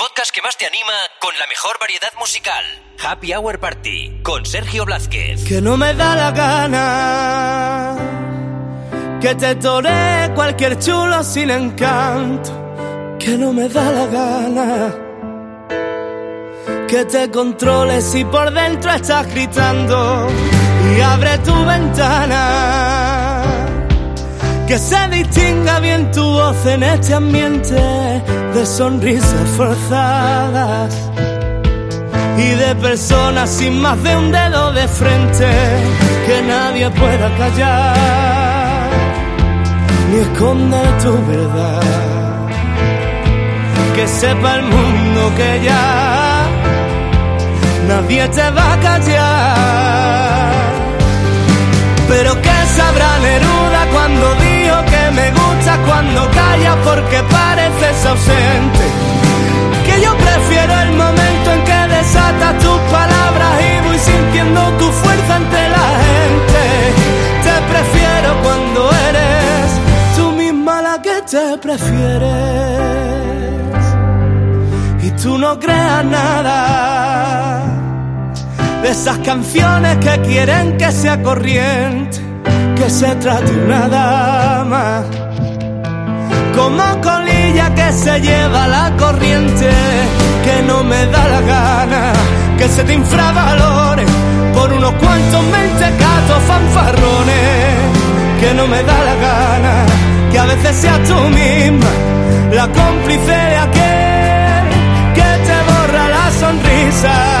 podcast que más te anima con la mejor variedad musical. Happy Hour Party con Sergio Blázquez. Que no me da la gana que te tore cualquier chulo sin encanto. Que no me da la gana que te controles si por dentro estás gritando y abre tu ventana. Que se distinga bien tu voz en este ambiente de sonrisas forzadas y de personas sin más de un dedo de frente que nadie pueda callar ni esconder tu verdad. Que sepa el mundo que ya nadie te va a callar. Pero que sabrá Neruda cuando calla porque pareces ausente. Que yo prefiero el momento en que desatas tus palabras y voy sintiendo tu fuerza ante la gente. Te prefiero cuando eres tú misma la que te prefieres. Y tú no creas nada de esas canciones que quieren que sea corriente, que se trate una dama. Como colilla que se lleva la corriente, que no me da la gana, que se te infravalore por unos cuantos mentecatos fanfarrones, que no me da la gana, que a veces seas tú misma la cómplice de aquel que te borra la sonrisa.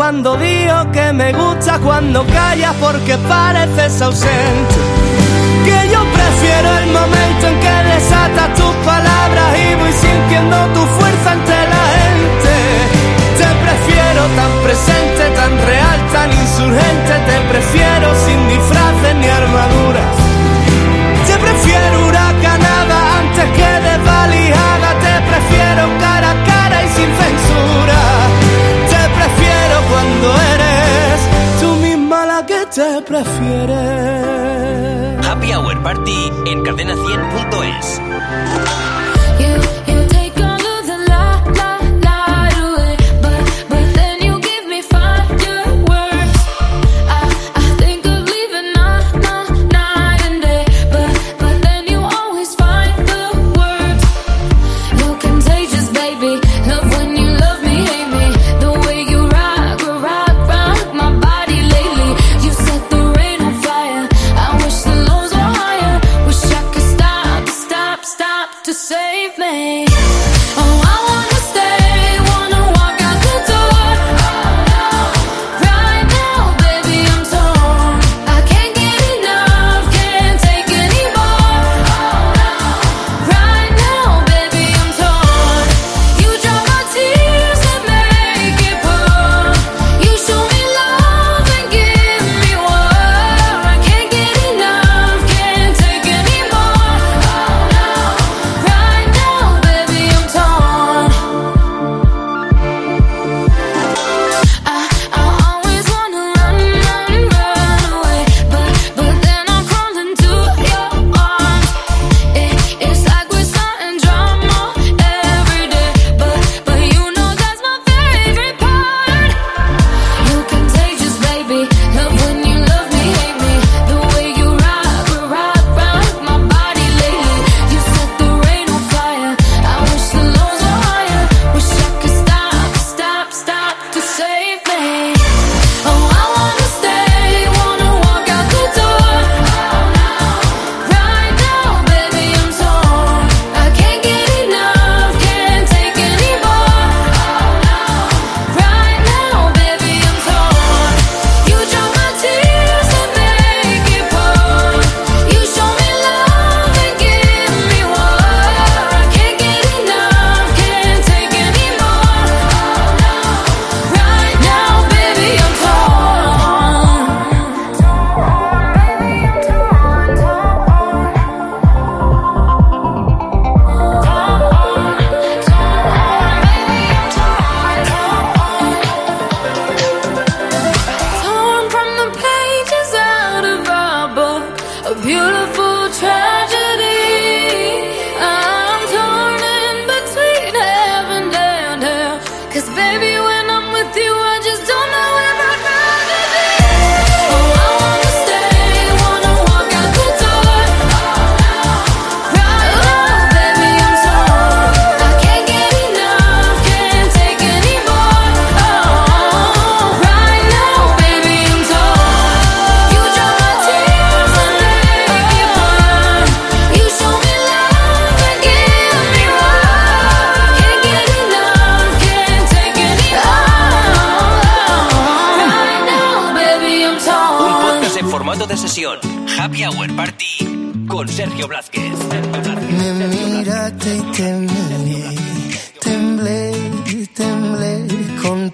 Cuando digo que me gusta cuando callas porque pareces ausente. Que yo prefiero el momento en que desatas tus palabras y voy sintiendo tu fuerza entre la gente. Te prefiero tan presente, tan real, tan insurgente. Te prefiero sin prefieres. Happy Hour Party en cadena100.es.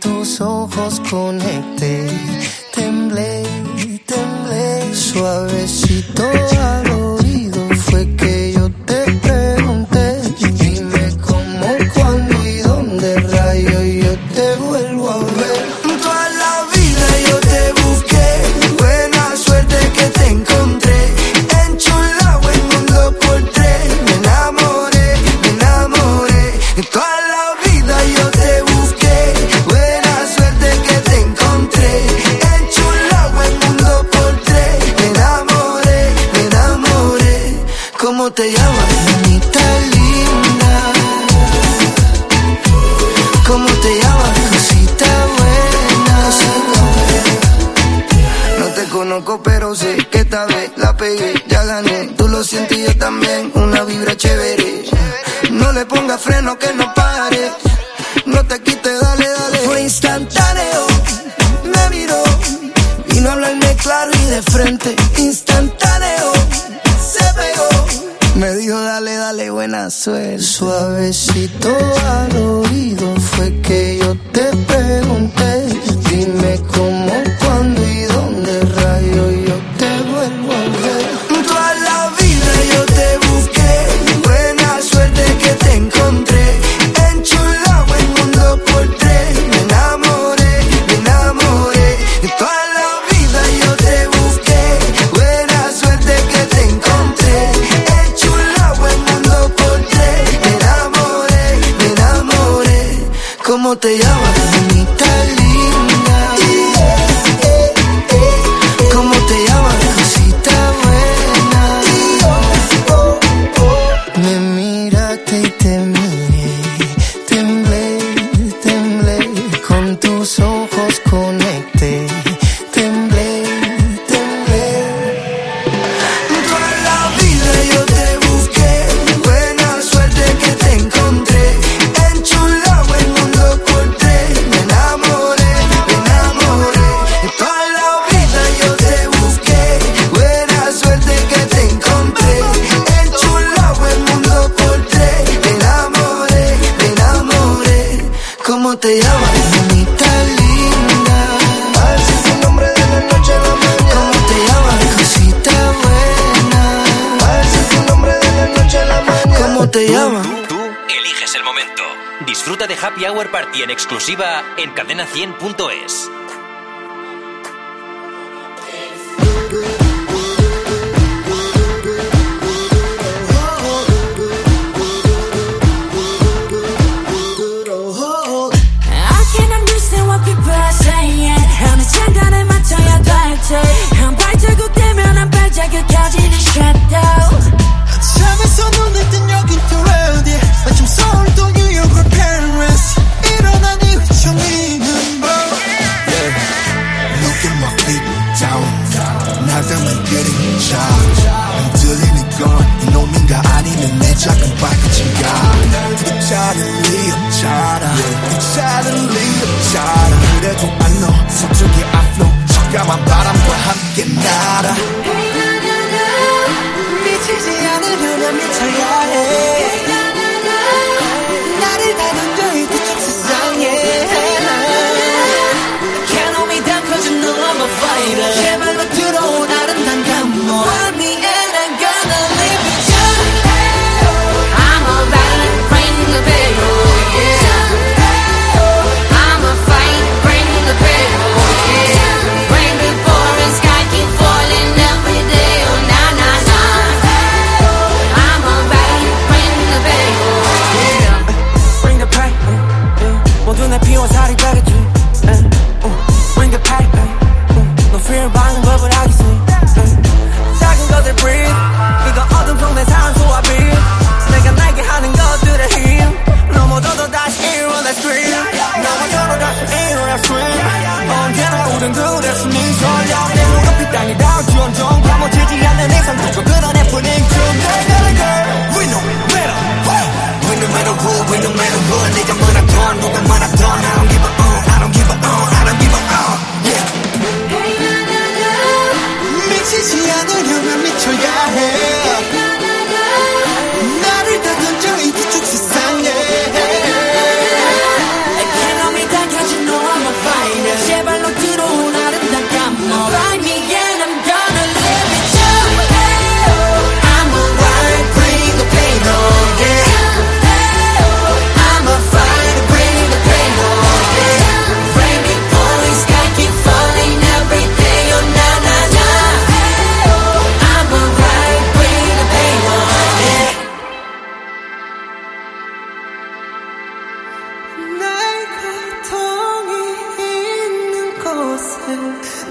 tus ojos conecté, temblé, temblé suave. ¿Cómo te llamas? suavecito al oído fue que yo te te llamas? Bonita, linda. Así es el nombre de la noche a la mañana. ¿Cómo te llamas? Cosita buena. Así es el nombre de la noche a la mañana. ¿Cómo te llamas? Tú, tú, tú eliges el momento. Disfruta de Happy Hour Party en exclusiva en cadena100.es. 피워 살이 되겠지 uh, Bring the pack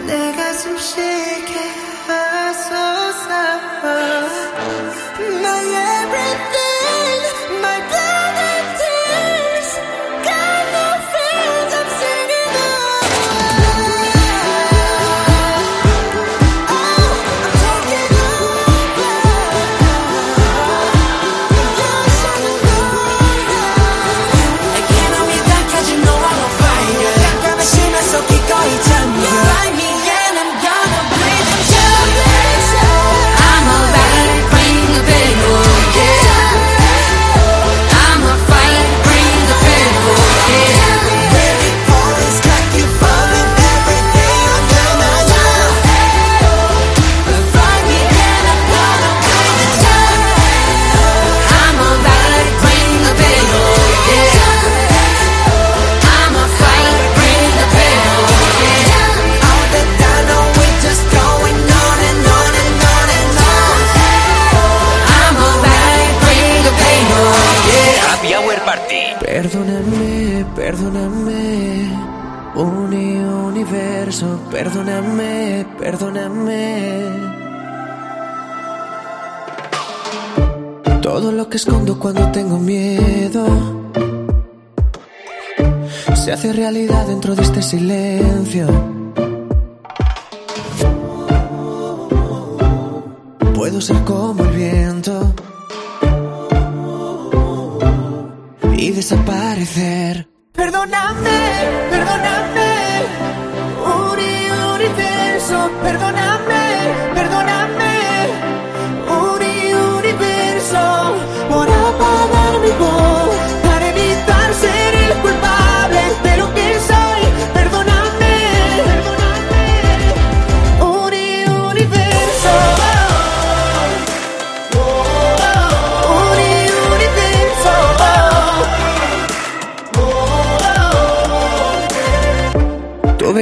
내가 숨 쉬게 하소서 나의 Party. Perdóname, perdóname, uni universo, perdóname, perdóname. Todo lo que escondo cuando tengo miedo se hace realidad dentro de este silencio. Puedo ser como el viento y desaparecer. Perdóname, perdóname, Uri, Uri, tenso, perdóname.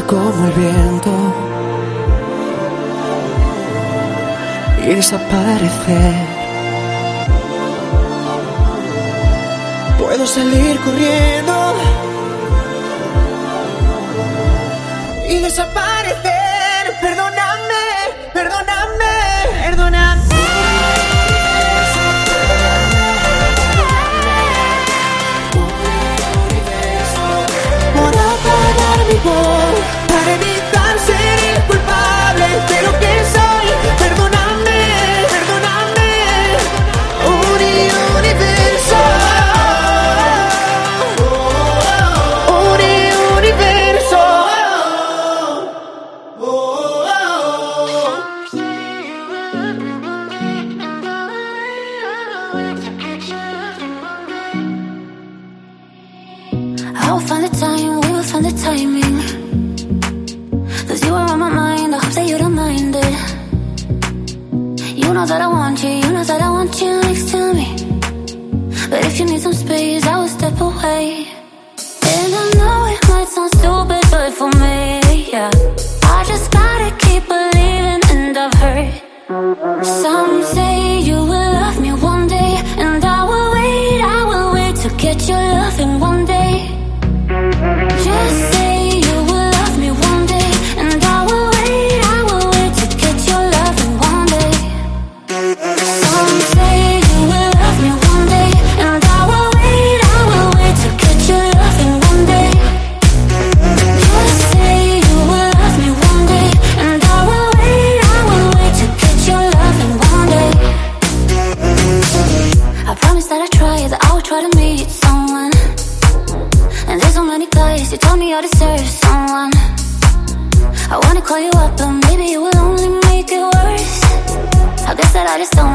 como el viento y desaparecer. Puedo salir corriendo y desaparecer. I will find the time, we will find the timing. Cause you are on my mind, I hope that you don't mind it. You know that I want you, you know that I want you next to me. But if you need some space, I will step away.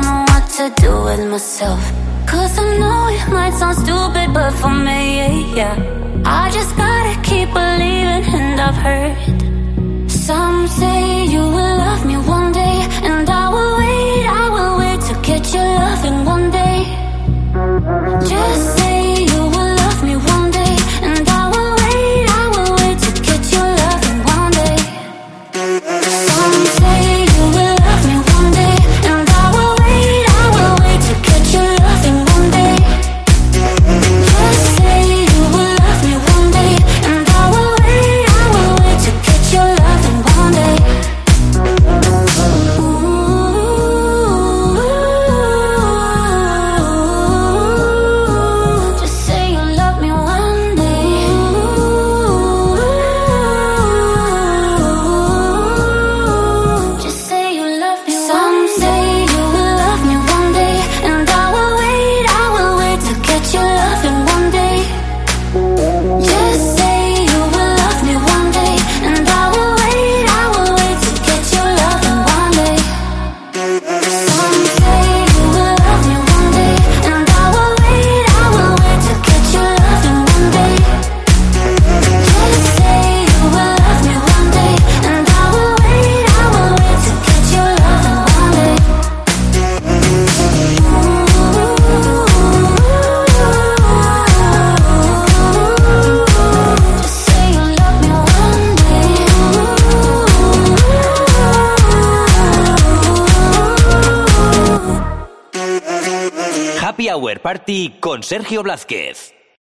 don't know what to do with myself. Cause I know it might sound stupid But for me, yeah I just gotta keep believing And I've heard. Some say you will love me one day And I will wait, I will wait To get your loving one day. Just say Party con Sergio Blázquez.